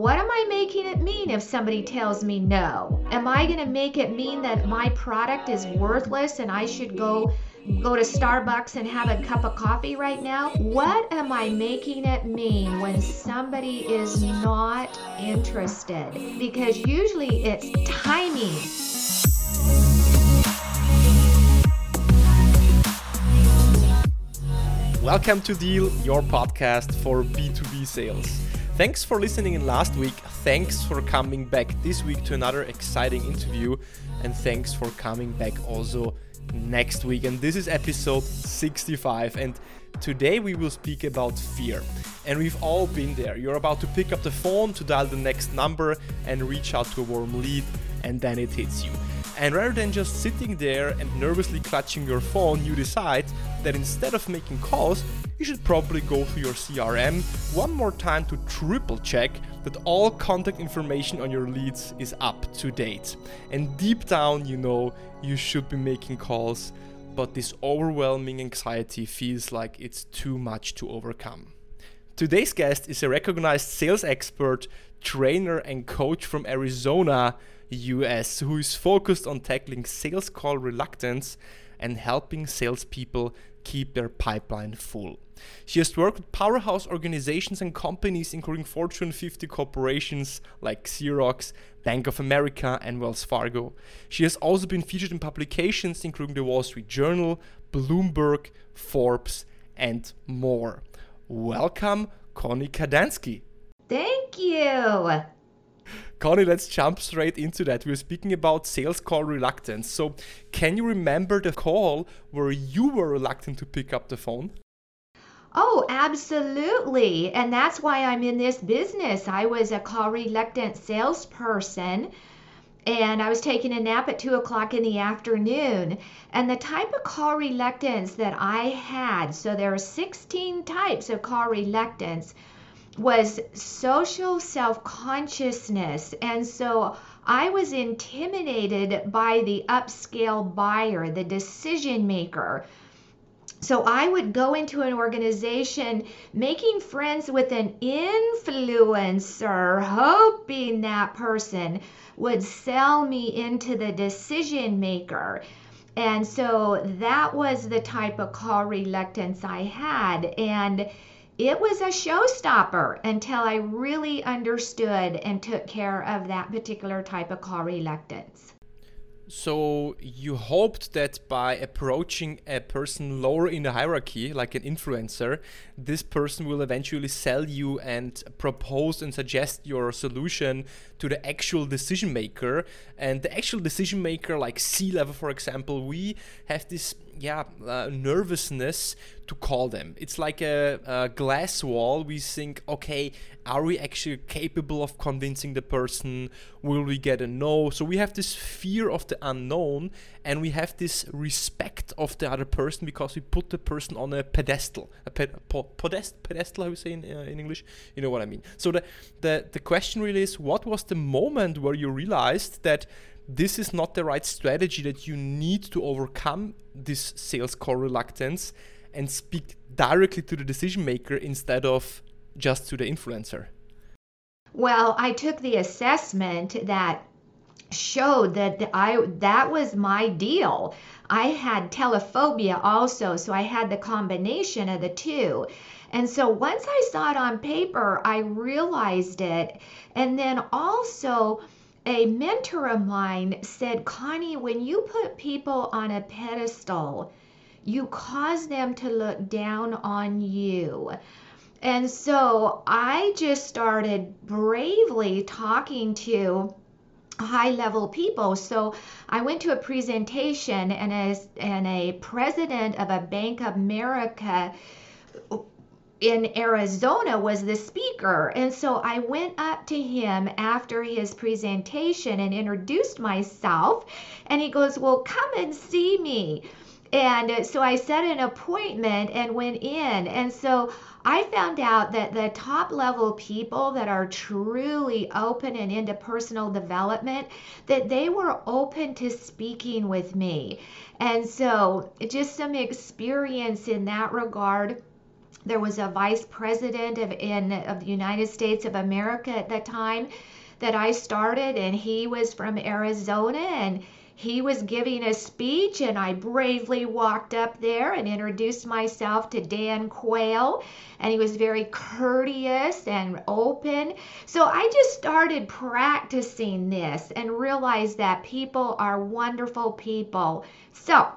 What am I making it mean if somebody tells me no? Am I going to make it mean that my product is worthless and I should go go to Starbucks and have a cup of coffee right now? What am I making it mean when somebody is not interested? Because usually it's timing. Welcome to Deal, your podcast for B2B sales. Thanks for listening in last week. Thanks for coming back this week to another exciting interview. And thanks for coming back also next week. And this is episode 65. And today we will speak about fear. And we've all been there. You're about to pick up the phone to dial the next number and reach out to a warm lead, and then it hits you. And rather than just sitting there and nervously clutching your phone, you decide that instead of making calls, you should probably go through your CRM one more time to triple check that all contact information on your leads is up to date. And deep down, you know you should be making calls, but this overwhelming anxiety feels like it's too much to overcome. Today's guest is a recognized sales expert, trainer, and coach from Arizona, US, who is focused on tackling sales call reluctance and helping salespeople keep their pipeline full. She has worked with powerhouse organizations and companies, including Fortune 50 corporations like Xerox, Bank of America, and Wells Fargo. She has also been featured in publications including the Wall Street Journal, Bloomberg, Forbes, and more. Welcome, Connie Kadansky. Thank you. Connie, let's jump straight into that. We're speaking about sales call reluctance. So, can you remember the call where you were reluctant to pick up the phone? Oh, absolutely. And that's why I'm in this business. I was a call reluctant salesperson and I was taking a nap at two o'clock in the afternoon. And the type of call reluctance that I had, so there are 16 types of call reluctance, was social self consciousness. And so I was intimidated by the upscale buyer, the decision maker so I would go into an organization making friends with an influencer, hoping that person would sell me into the decision maker. And so that was the type of call reluctance I had. And it was a showstopper until I really understood and took care of that particular type of call reluctance. So you hoped that by approaching a person lower in the hierarchy, like an influencer, this person will eventually sell you and propose and suggest your solution to the actual decision maker. And the actual decision maker, like C level, for example, we have this yeah uh, nervousness to call them. It's like a, a, glass wall. We think, okay, are we actually capable of convincing the person? Will we get a no? So we have this fear of the unknown, and we have this respect of the other person because we put the person on a pedestal, a pe- podest, pedestal. How we say in, uh, in English? You know what I mean. So the the the question really is, what was the moment where you realized that this is not the right strategy that you need to overcome this sales call reluctance and speak directly to the decision maker instead of just to the influencer? Well, I took the assessment that showed that I that was my deal. I had telephobia also, so I had the combination of the two. And so once I saw it on paper, I realized it. And then also a mentor of mine said, Connie, when you put people on a pedestal, you cause them to look down on you. And so I just started bravely talking to high level people. So I went to a presentation and as and a president of a Bank of America in Arizona was the speaker. And so I went up to him after his presentation and introduced myself. And he goes, Well, come and see me. And so I set an appointment and went in. And so I found out that the top level people that are truly open and into personal development, that they were open to speaking with me. And so just some experience in that regard there was a vice president of in of the United States of America at that time that I started and he was from Arizona and he was giving a speech and I bravely walked up there and introduced myself to Dan Quayle and he was very courteous and open. So I just started practicing this and realized that people are wonderful people. So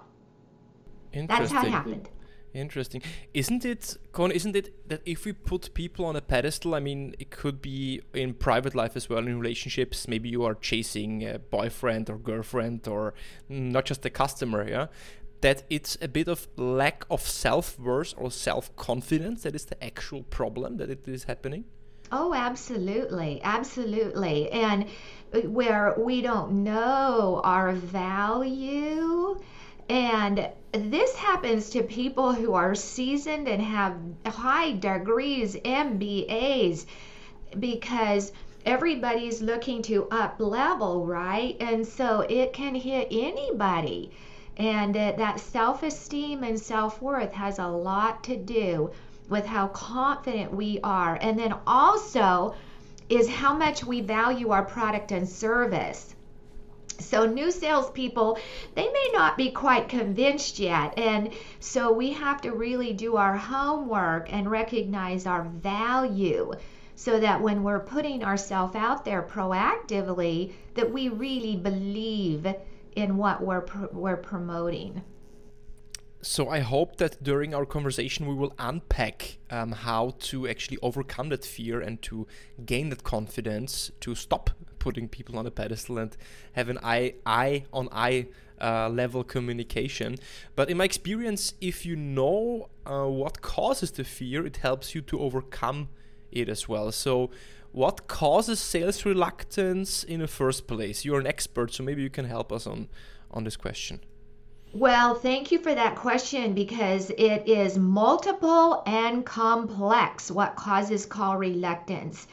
that's how it happened. Interesting. Isn't it, Con, isn't it that if we put people on a pedestal, I mean, it could be in private life as well, in relationships, maybe you are chasing a boyfriend or girlfriend or mm, not just a customer, yeah? That it's a bit of lack of self worth or self confidence that is the actual problem that it is happening? Oh, absolutely. Absolutely. And uh, where we don't know our value and this happens to people who are seasoned and have high degrees, MBAs, because everybody's looking to up level, right? And so it can hit anybody. And uh, that self esteem and self worth has a lot to do with how confident we are. And then also is how much we value our product and service. So, new salespeople, they may not be quite convinced yet. And so, we have to really do our homework and recognize our value so that when we're putting ourselves out there proactively, that we really believe in what we're, we're promoting. So I hope that during our conversation we will unpack um, how to actually overcome that fear and to gain that confidence to stop putting people on a pedestal and have an eye eye on eye uh, level communication. But in my experience, if you know uh, what causes the fear, it helps you to overcome it as well. So what causes sales reluctance in the first place? You're an expert, so maybe you can help us on on this question. Well, thank you for that question because it is multiple and complex what causes call reluctance.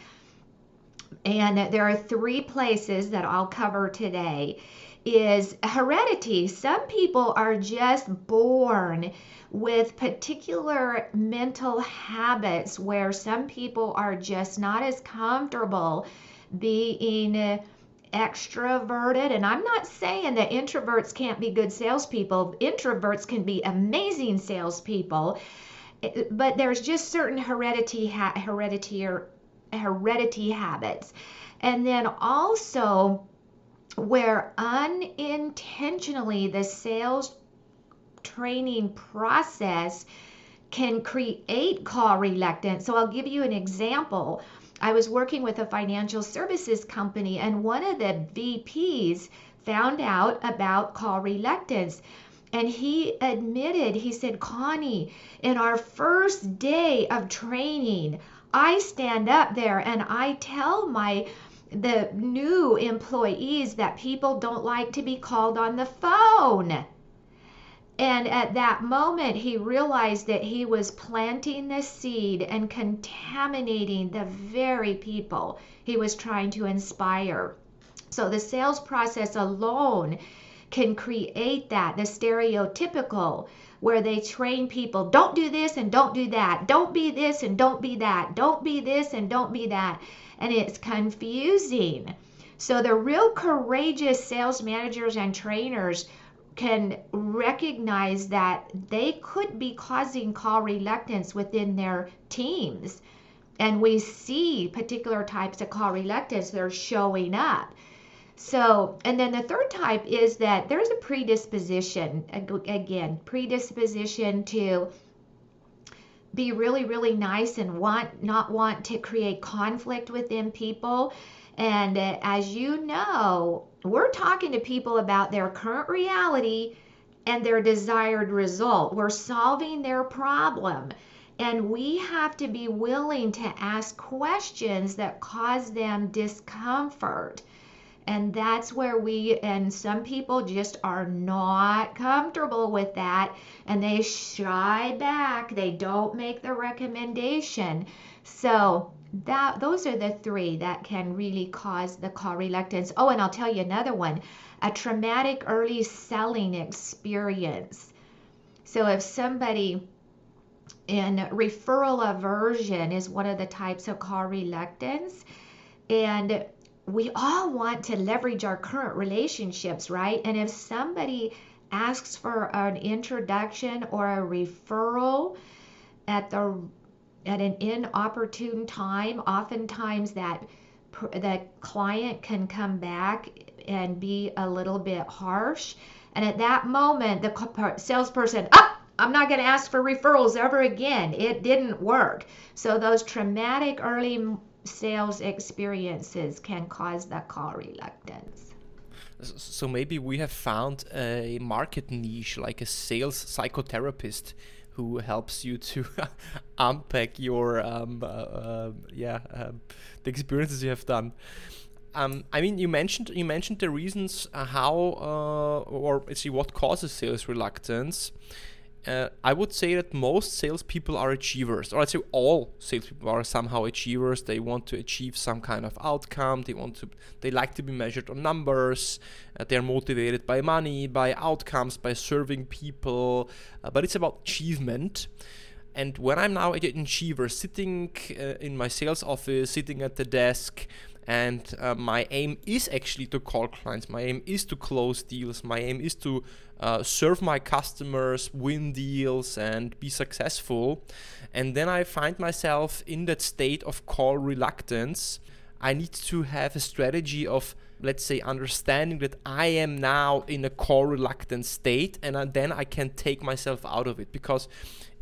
And there are three places that I'll cover today is heredity. Some people are just born with particular mental habits where some people are just not as comfortable being extroverted. And I'm not saying that introverts can't be good salespeople, introverts can be amazing salespeople. But there's just certain heredity, ha- heredity, habits. And then also, where unintentionally the sales training process can create call reluctance. So I'll give you an example. I was working with a financial services company, and one of the VPs found out about call reluctance. And he admitted, he said, Connie, in our first day of training, I stand up there and I tell my the new employees that people don't like to be called on the phone. And at that moment, he realized that he was planting the seed and contaminating the very people he was trying to inspire. So the sales process alone can create that, the stereotypical, where they train people don't do this and don't do that, don't be this and don't be that, don't be this and don't be that. And it's confusing. So the real courageous sales managers and trainers can recognize that they could be causing call reluctance within their teams. And we see particular types of call reluctance that are showing up. So, and then the third type is that there's a predisposition, again, predisposition to be really, really nice and want, not want to create conflict within people. And uh, as you know, we're talking to people about their current reality and their desired result. We're solving their problem. And we have to be willing to ask questions that cause them discomfort. And that's where we, and some people just are not comfortable with that and they shy back. They don't make the recommendation. So, that those are the three that can really cause the call reluctance. Oh, and I'll tell you another one, a traumatic early selling experience. So if somebody and referral aversion is one of the types of call reluctance. And we all want to leverage our current relationships, right? And if somebody asks for an introduction or a referral at the at an inopportune time, oftentimes that the client can come back and be a little bit harsh. And at that moment, the salesperson, up, oh, I'm not going to ask for referrals ever again. It didn't work. So those traumatic early sales experiences can cause that call reluctance. So maybe we have found a market niche like a sales psychotherapist who helps you to unpack your um, uh, uh, yeah um, the experiences you have done. Um, I mean, you mentioned you mentioned the reasons uh, how uh, or see what causes sales reluctance uh, I would say that most salespeople are achievers, or I'd say all salespeople are somehow achievers. They want to achieve some kind of outcome. They want to, they like to be measured on numbers. Uh, they're motivated by money, by outcomes, by serving people. Uh, but it's about achievement. And when I'm now an achiever, sitting uh, in my sales office, sitting at the desk, and uh, my aim is actually to call clients my aim is to close deals my aim is to uh, serve my customers win deals and be successful. And then i find myself in that state of call reluctance. I need to have a strategy of let's say understanding that i am now in a call reluctant state and then i can take myself out of it. Because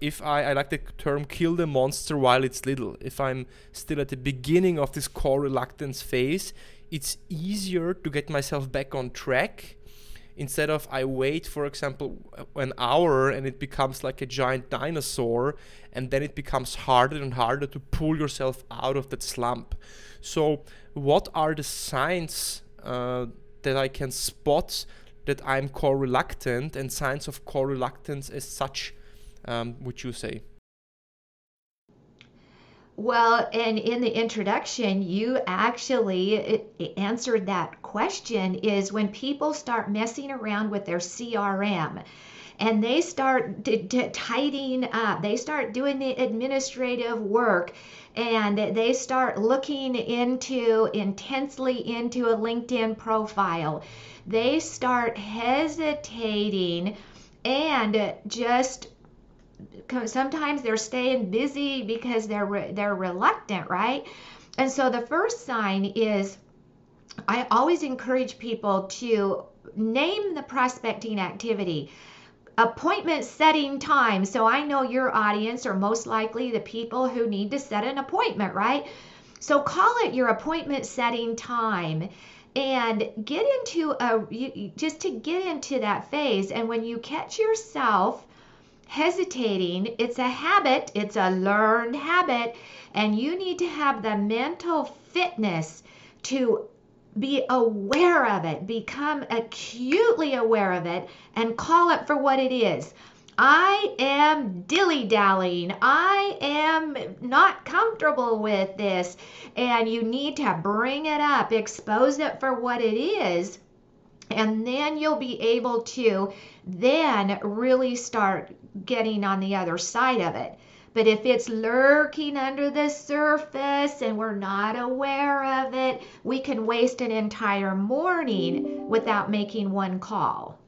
if I, I like the term kill the monster while it's little, if I'm still at the beginning of this call reluctance phase, it's easier to get myself back on track instead of I wait, for example, an hour and it becomes like a giant dinosaur, and then it becomes harder and harder to pull yourself out of that slump. So, what are the signs uh, that I can spot that I'm call reluctant and signs of call reluctance as such? um, would you say? Well, and in the introduction, you actually answered that question is when people start messing around with their CRM and they start tidying up, they start doing the administrative work, and they start looking into intensely into a LinkedIn profile. They start hesitating and just sometimes they're staying busy because they're re- they're reluctant, right? And so the first sign is I always encourage people to name the prospecting activity. Appointment setting time. So I know your audience are most likely the people who need to set an appointment, right? So call it your appointment setting time and get into a just to get into that phase and when you catch yourself hesitating. It's a habit, it's a learned habit, and you need to have the mental fitness to be aware of it, become acutely aware of it, and call it for what it is. I am dilly dallying. I am not comfortable with this. And you need to bring it up, expose it for what it is. And then you'll be able to then really start getting on the other side of it. But if it's lurking under the surface and we're not aware of it, we can waste an entire morning without making one call.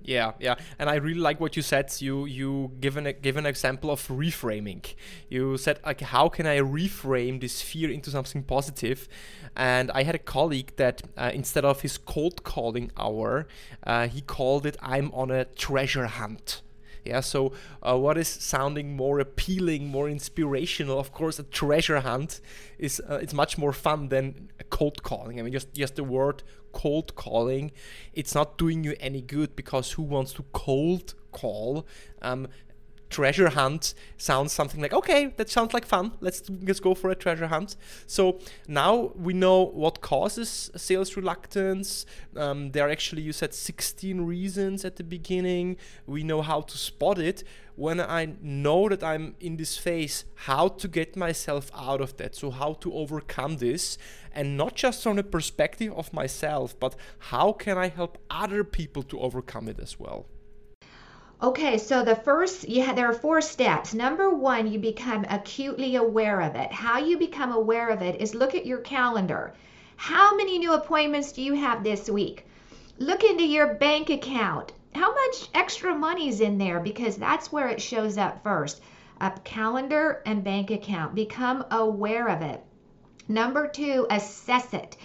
Yeah, yeah, and I really like what you said. You you give an give an example of reframing. You said like, how can I reframe this fear into something positive? And I had a colleague that uh, instead of his cold calling hour, uh, he called it "I'm on a treasure hunt." Yeah, so uh, what is sounding more appealing, more inspirational? Of course, a treasure hunt is uh, it's much more fun than cold calling. I mean, just just the word cold calling, it's not doing you any good because who wants to cold call? Um, treasure hunt sounds something like okay that sounds like fun. Let's let's go for a treasure hunt. So now we know what causes sales reluctance. Um, there are actually you said 16 reasons at the beginning. We know how to spot it. When i know that i'm in this phase how to get myself out of that so how to overcome this and not just from the perspective of myself but how can i help other people to overcome it as well Okay, so the first, you yeah, there are four steps. Number one, you become acutely aware of it. How you become aware of it is look at your calendar. How many new appointments do you have this week? Look into your bank account. How much extra money's in there? Because that's where it shows up first. A calendar and bank account. Become aware of it. Number two, assess it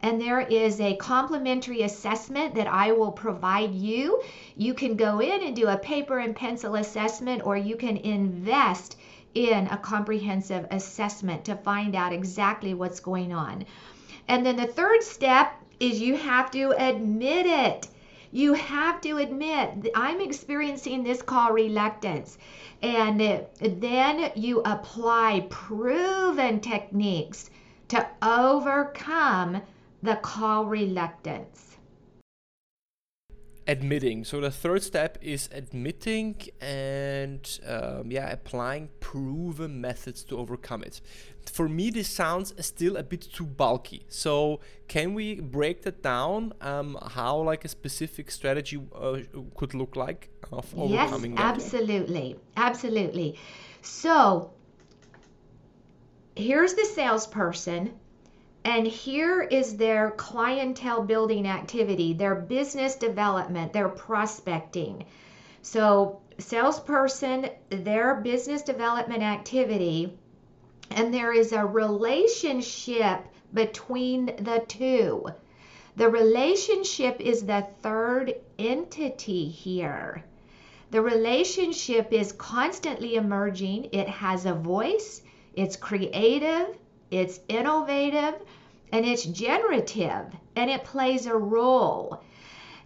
and there is a complimentary assessment that I will provide you. You can go in and do a paper and pencil assessment, or you can invest in a comprehensive assessment to find out exactly what's going on. And then the third step is you have to admit it. You have to admit, I'm experiencing this call reluctance. And then you apply proven techniques to overcome the call reluctance. Admitting. So the third step is admitting and um, yeah, applying proven methods to overcome it. For me, this sounds still a bit too bulky. So can we break that down? Um, how like a specific strategy uh, could look like of overcoming yes, absolutely, absolutely. So here's the salesperson and here is their clientele building activity, their business development, their prospecting. So, salesperson, their business development activity, and there is a relationship between the two. The relationship is the third entity here. The relationship is constantly emerging. It has a voice, it's creative, it's innovative, and it's generative and it plays a role.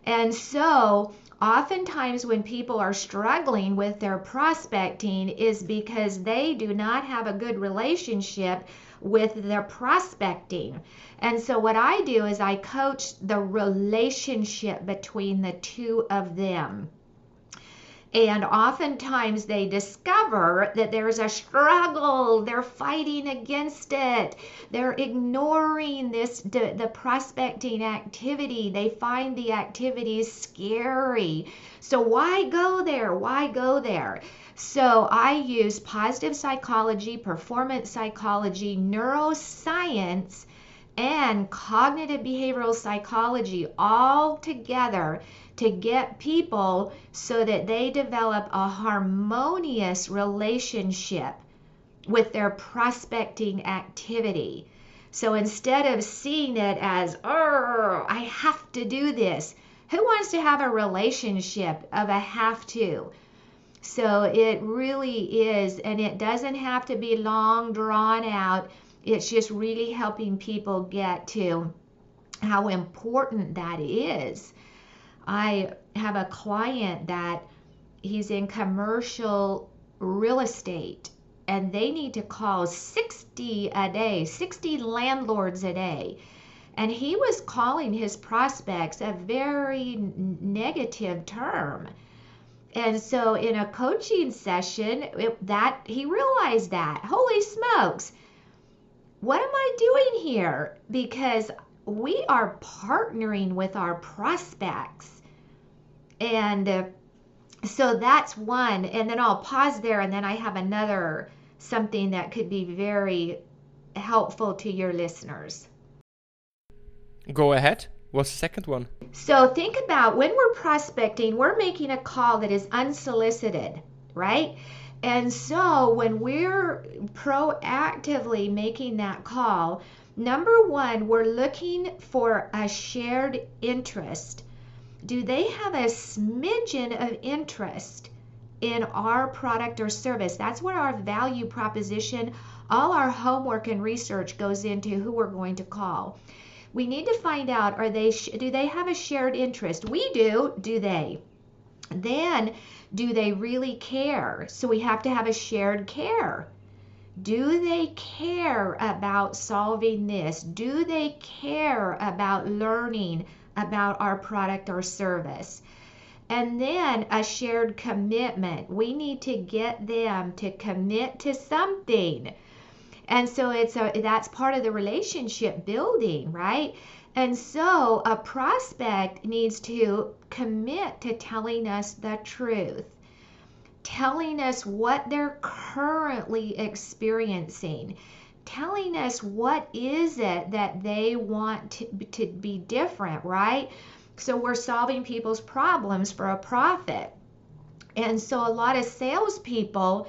And so, oftentimes when people are struggling with their prospecting is because they do not have a good relationship with their prospecting. And so what I do is I coach the relationship between the two of them. And oftentimes they discover that there's a struggle. They're fighting against it. They're ignoring this the, prospecting activity. They find the activity scary. So why go there? Why go there? So I use positive psychology, performance psychology, neuroscience, and cognitive behavioral psychology all together to get people so that they develop a harmonious relationship with their prospecting activity. So instead of seeing it as, oh, I have to do this, who wants to have a relationship of a have to? So it really is, and it doesn't have to be long drawn out. It's just really helping people get to how important that is I have a client that he's in commercial real estate and they need to call 60 a day, 60 landlords a day. And he was calling his prospects a very negative term. And so in a coaching session, it, that he realized that, holy smokes, what am I doing here? Because we are partnering with our prospects. And uh, so that's one. And then I'll pause there and then I have another something that could be very helpful to your listeners. Go ahead. What's the second one? So think about when we're prospecting, we're making a call that is unsolicited, right? And so when we're proactively making that call, Number one, we're looking for a shared interest. Do they have a smidgen of interest in our product or service? That's where our value proposition, all our homework and research goes into who we're going to call. We need to find out are they do they have a shared interest? We do, do they? Then do they really care? So we have to have a shared care. Do they care about solving this? Do they care about learning about our product or service? And then a shared commitment. We need to get them to commit to something. And so it's a that's part of the relationship building, right? And so a prospect needs to commit to telling us the truth, telling us what they're currently experiencing, telling us what is it that they want to, to be different, right? So we're solving people's problems for a profit. And so a lot of salespeople,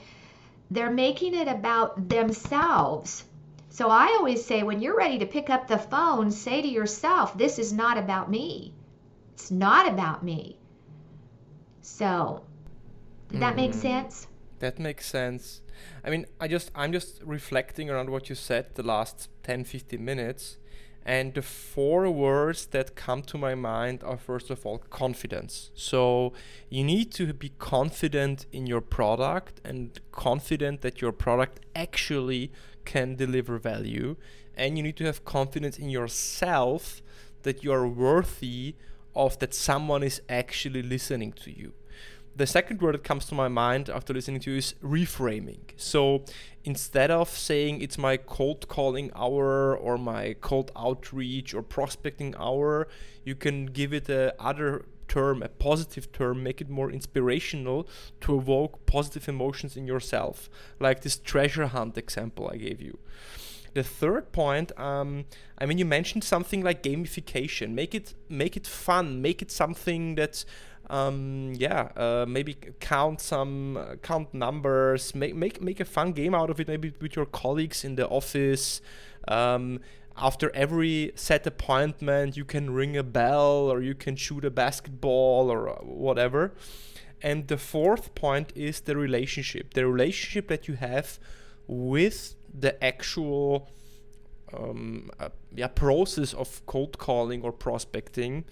they're making it about themselves so I always say when you're ready to pick up the phone, say to yourself, this is not about me. It's not about me. So, did that make mm-hmm. sense? That makes sense. I mean, I just I'm just reflecting around what you said the last 10 15 minutes and the four words that come to my mind are first of all confidence. So you need to be confident in your product and confident that your product actually can deliver value. And you need to have confidence in yourself that you are worthy of that someone is actually listening to you the second word that comes to my mind after listening to you is reframing. So instead of saying it's my cold calling hour or my cold outreach or prospecting hour, you can give it a other term, a positive term, make it more inspirational to evoke positive emotions in yourself, like this treasure hunt example I gave you. The third point, um, I mean, you mentioned something like gamification. Make it make it fun. Make it something that um, yeah, uh, maybe count some uh, count numbers, make make make a fun game out of it, maybe with your colleagues in the office. Um, after every set appointment, you can ring a bell or you can shoot a basketball or uh, whatever. And the fourth point is the relationship, the relationship that you have with the actual um, uh, yeah, process of cold calling or prospecting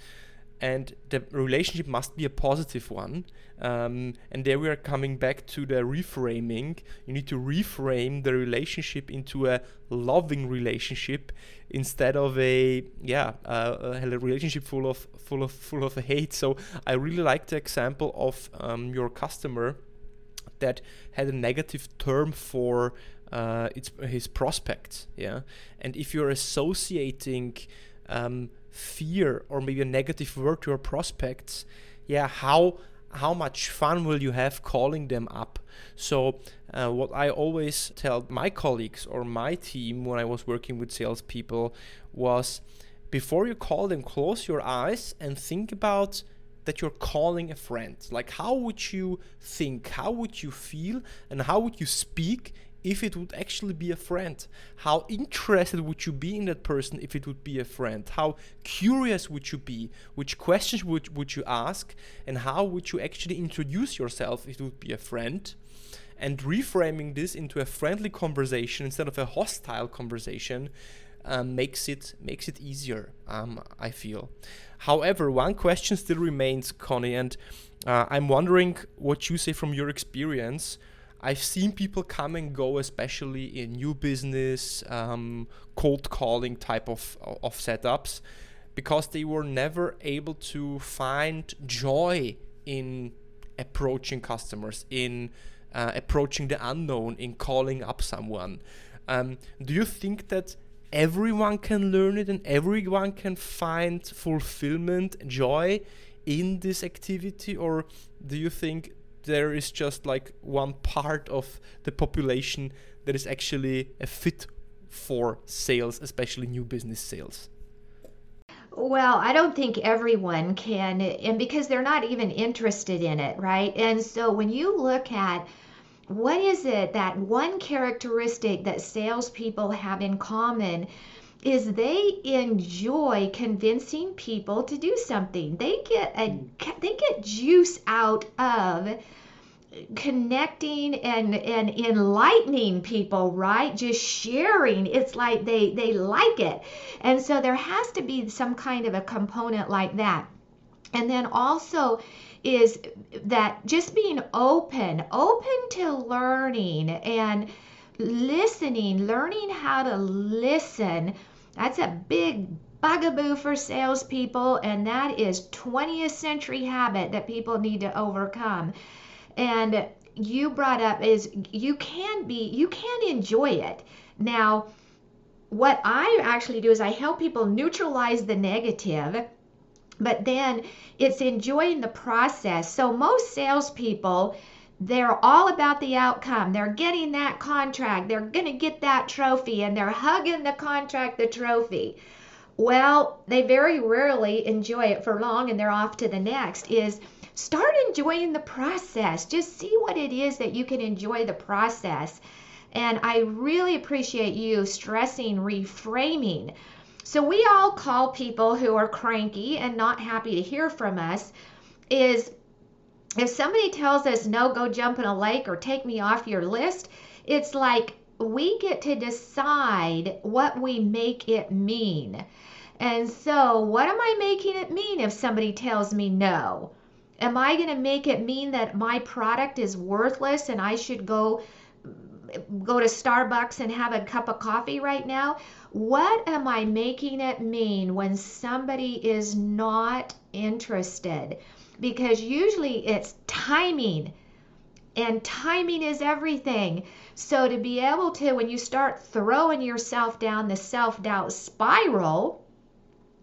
and the relationship must be a positive one. Um, and there we are coming back to the reframing. You need to reframe the relationship into a loving relationship instead of a yeah uh, a relationship full of full of full of hate. So I really like the example of um, your customer that had a negative term for uh, its his prospects. Yeah, and if you're associating um, fear or maybe a negative word to your prospects, yeah, how how much fun will you have calling them up? So, uh, what I always tell my colleagues or my team when I was working with salespeople was before you call them, close your eyes and think about that you're calling a friend. Like, how would you think? How would you feel? And how would you speak if it would actually be a friend? How interested would you be in that person if it would be a friend? How curious would you be? Which questions would, would you ask? And how would you actually introduce yourself if it would be a friend? And reframing this into a friendly conversation instead of a hostile conversation um, makes it makes it easier. Um, I feel. However, one question still remains, Connie, and uh, I'm wondering what you say from your experience I've seen people come and go, especially in new business, um, cold calling type of, of setups, because they were never able to find joy in approaching customers, in uh, approaching the unknown, in calling up someone. Um, do you think that everyone can learn it and everyone can find fulfillment, joy in this activity, or do you think there is just like one part of the population that is actually a fit for sales, especially new business sales? Well, I don't think everyone can, and because they're not even interested in it, right? And so when you look at what is it that one characteristic that salespeople have in common is they enjoy convincing people to do something. They get a hmm. they get juice out of connecting and and enlightening people right? Just sharing. It's like they they like it. And so there has to be some kind of a component like that. And then also is that just being open open to learning and listening learning how to listen that's a big bugaboo for salespeople, and that is 20th century habit that people need to overcome. And you brought up is you can be you can enjoy it. Now, what I actually do is I help people neutralize the negative, but then it's enjoying the process. So, most salespeople, they're all about the outcome. They're getting that contract, they're going to get that trophy, and they're hugging the contract, the trophy. Well, they very rarely enjoy it for long and they're off to the next. Is start enjoying the process. Just see what it is that you can enjoy the process and I really appreciate you stressing reframing. So we all call people who are cranky and not happy to hear from us is if somebody tells us no go jump in a lake or take me off your list, it's like we get to decide what we make it mean. And so, what am I making it mean if somebody tells me no? Am I going to make it mean that my product is worthless and I should go go to Starbucks and have a cup of coffee right now? What am I making it mean when somebody is not interested? Because usually it's timing, and timing is everything. So, to be able to, when you start throwing yourself down the self doubt spiral,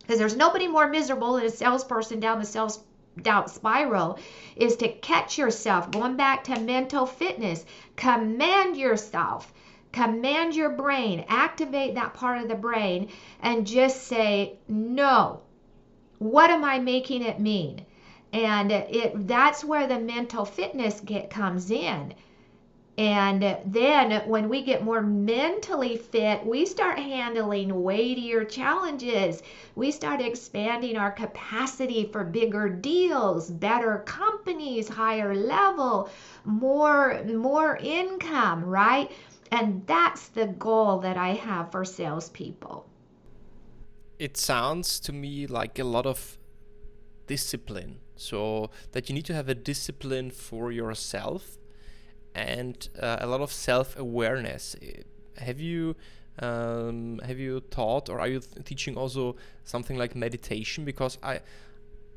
because there's nobody more miserable than a salesperson down the self doubt spiral is to catch yourself, going back to mental fitness, command yourself, command your brain, activate that part of the brain, and just say, no. What am I making it mean? And it that's where the mental fitness get comes in and then when we get more mentally fit, we start handling weightier challenges. We start expanding our capacity for bigger deals, better companies, higher level, more more income, right? And that's the goal that I have for salespeople. It sounds to me like a lot of discipline. So that you need to have a discipline for yourself and uh, a lot of self-awareness. Have you um, have you taught or are you th- teaching also something like meditation? Because I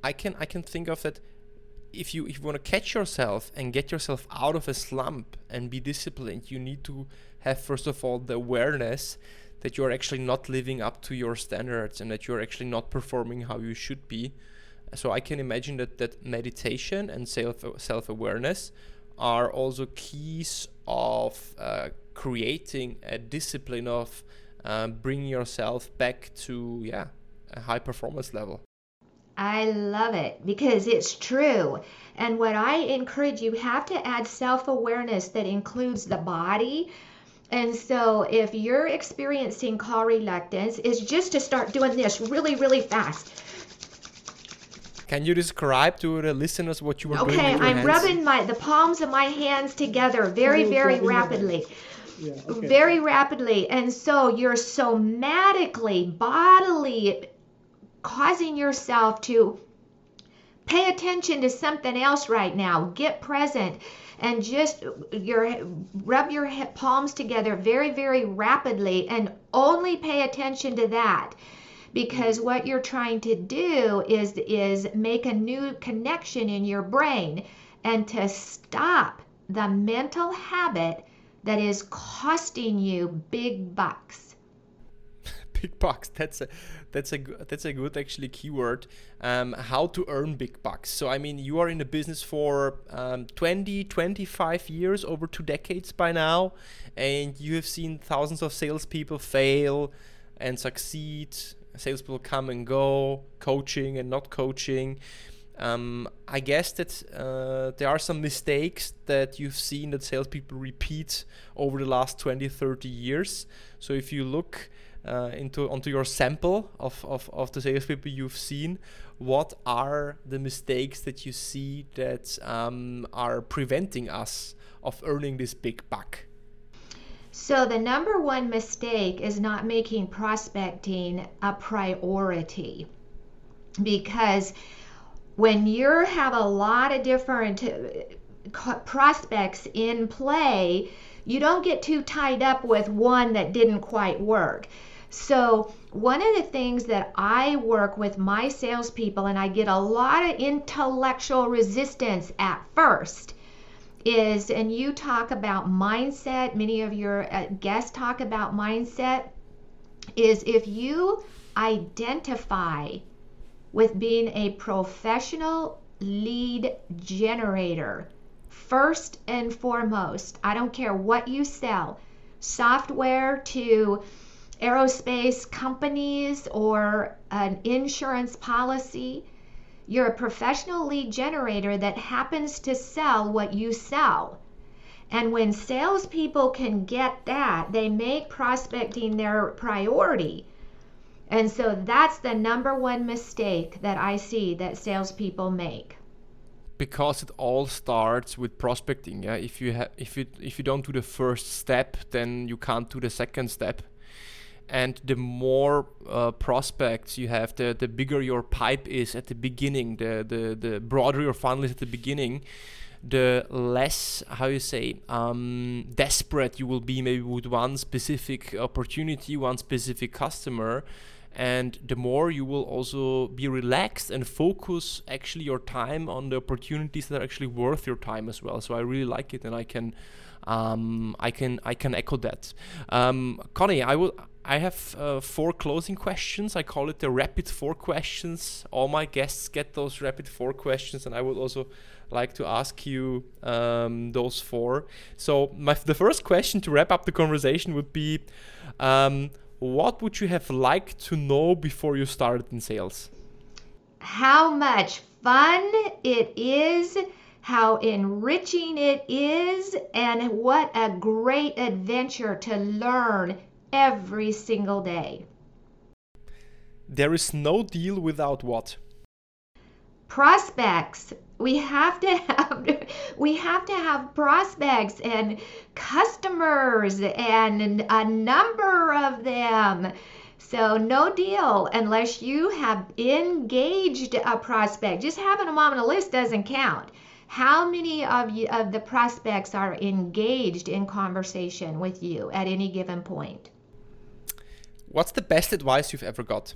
I can I can think of that if you if you want to catch yourself and get yourself out of a slump and be disciplined, you need to have first of all the awareness that you're actually not living up to your standards and that you're actually not performing how you should be. So I can imagine that that meditation and self self awareness are also keys of uh, creating a discipline of um, bringing yourself back to yeah a high performance level. I love it because it's true. And what I encourage you have to add self-awareness that includes the body. And so if you're experiencing call reluctance is just to start doing this really really fast can you describe to the listeners what you were okay, doing? Okay, I'm hands? rubbing my the palms of my hands together very, oh, very rapidly. Yeah, okay. Very rapidly. And so you're somatically, bodily causing yourself to pay attention to something else right now. Get present and just your rub your palms together very very rapidly and only pay attention to that because what you're trying to do is is make a new connection in your brain and to stop the mental habit that is costing you big bucks. Big bucks that's a that's a that's a good actually keyword. Um, how to earn big bucks. So i mean you are in the business for um, 20 25 years over two decades by now and you have seen thousands of salespeople fail and succeed salespeople come and go, coaching and not coaching. Um, I guess that uh, there are some mistakes that you've seen that salespeople repeat over the last 20, 30 years. So if you look uh, into onto your sample of, of, of the salespeople you've seen, what are the mistakes that you see that um, are preventing us of earning this big buck? So, the number one mistake is not making prospecting a priority because when you have a lot of different uh, prospects in play, you don't get too tied up with one that didn't quite work. So, one of the things that I work with my salespeople, and I get a lot of intellectual resistance at first, is, and you talk about mindset, many of your uh, guests talk about mindset, is if you identify with being a professional lead generator, first and foremost, I don't care what you sell, software to aerospace companies or an insurance policy. You're a professional lead generator that happens to sell what you sell. And when salespeople can get that, they make prospecting their priority. And so that's the number one mistake that I see that salespeople make. Because it all starts with prospecting. Yeah, if you have, if you if you don't do the first step, then you can't do the second step and the more uh, prospects you have the the bigger your pipe is at the beginning the the the broader your funnel is at the beginning the less how you say um, desperate you will be maybe with one specific opportunity one specific customer. And the more you will also be relaxed and focus actually your time on the opportunities that are actually worth your time as well. So i really like it and i can um, I can I can echo that. Um, Connie, I will I have uh, four closing questions. I call it the rapid four questions. All my guests get those rapid four questions, and I would also like to ask you um, those four. So, my the first question to wrap up the conversation would be, um, what would you have liked to know before you started in sales? How much fun it is how enriching it is, and what a great adventure to learn every single day. There is no deal without what? Prospects. We have to have we have to have prospects and customers and a number of them. So no deal unless you have engaged a prospect. Just having them on a list doesn't count. How many of you of the prospects are engaged in conversation with you at any given point? What's the best advice you've ever got?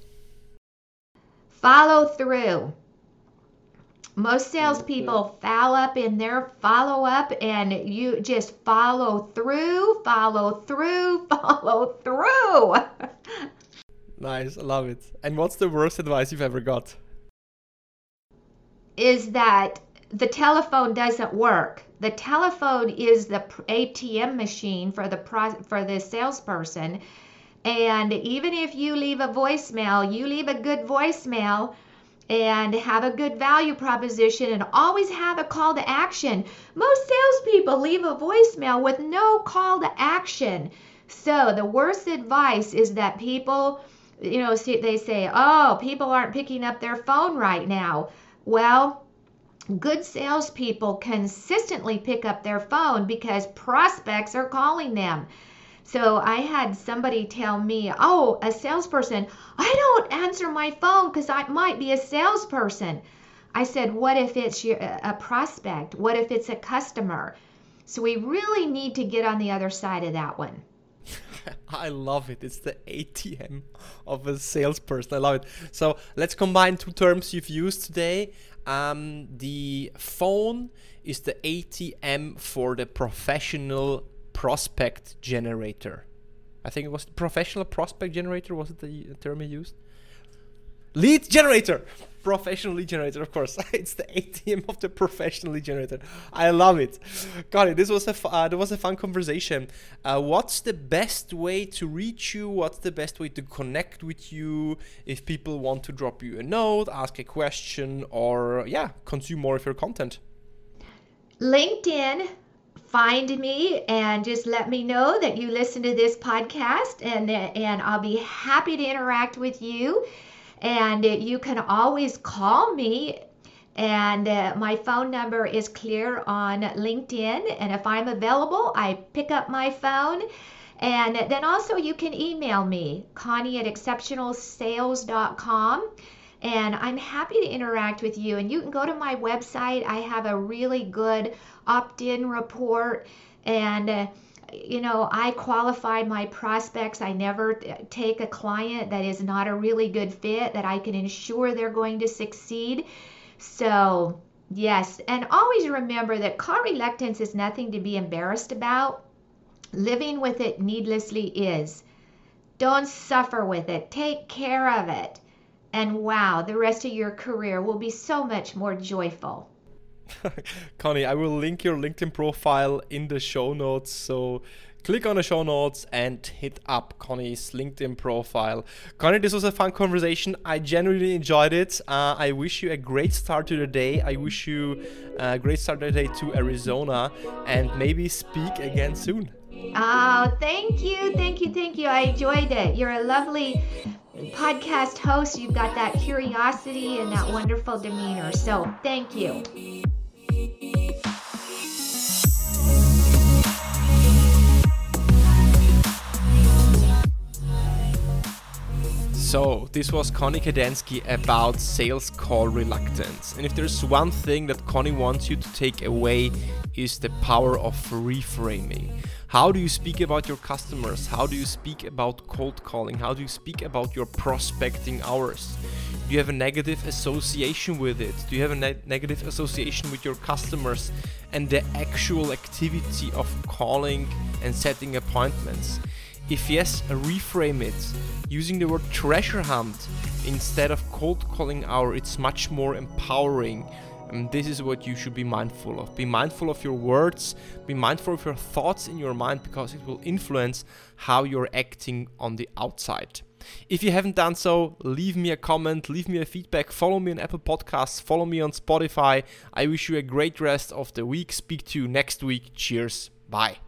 Follow through. Most salespeople foul up in their follow up, and you just follow through, follow through, follow through. nice, I love it. And what's the worst advice you've ever got? Is that the telephone doesn't work. The telephone is the ATM machine for the for the salesperson and even if you leave a voicemail, you leave a good voicemail and have a good value proposition and always have a call to action. Most salespeople leave a voicemail with no call to action. So the worst advice is that people, you know, they say, oh, people aren't picking up their phone right now. Well, good salespeople consistently pick up their phone because prospects are calling them. So I had somebody tell me, oh, a salesperson, I don't answer my phone because I might be a salesperson. I said, what if it's your, a prospect? What if it's a customer? So we really need to get on the other side of that one. I love it. It's the ATM of a salesperson. I love it. So let's combine two terms you've used today. Um, the phone is the ATM for the professional prospect generator. I think it was the professional prospect generator. Was it the term he used? Lead generator, professional lead generator. Of course, it's the ATM of the professional lead generator. I love it. Got it. This was a uh, was a fun conversation. Uh, what's the best way to reach you? What's the best way to connect with you? If people want to drop you a note, ask a question, or yeah, consume more of your content. LinkedIn find me and just let me know that you listen to this podcast and and I'll be happy to interact with you and you can always call me and uh, my phone number is clear on LinkedIn and if I'm available I pick up my phone and then also you can email me connie at exceptionalsales.com and I'm happy to interact with you. And you can go to my website. I have a really good opt in report. And uh, you know, I qualify my prospects. I never uh, take a client that is not a really good fit that I can ensure they're going to succeed. So Yes, and always remember that call reluctance is nothing to be embarrassed about. Living with it needlessly is. Don't suffer with it, take care of it. And wow, the rest of your career will be so much more joyful. Connie, I will link your LinkedIn profile in the show notes. So click on the show notes and hit up Connie's LinkedIn profile. Connie, this was a fun conversation. I genuinely enjoyed it. Uh, I wish you a great start to the day. I wish you a great start to the day to Arizona and maybe speak again soon. Oh, thank you, thank you, thank you. I enjoyed it. You're a lovely podcast host. You've got that curiosity and that wonderful demeanor. So, thank you. So, this was Connie Kadansky about sales call reluctance. And if there's one thing that Connie wants you to take away is the power of reframing. How do you speak about your customers? How do you speak about cold calling? How do you speak about your prospecting hours? Do you have a negative association with it? Do you have a ne- negative association with your customers and the actual activity of calling and setting appointments? If yes, reframe it using the word treasure hunt instead of cold calling hour. It's much more empowering and this is what you should be mindful of. Be mindful of your words, be mindful of your thoughts in your mind because it will influence how you're acting on the outside. If you haven't done so, leave me a comment, leave me a feedback, follow me on Apple Podcasts, follow me on Spotify. I wish you a great rest of the week. Speak to you next week. Cheers. Bye.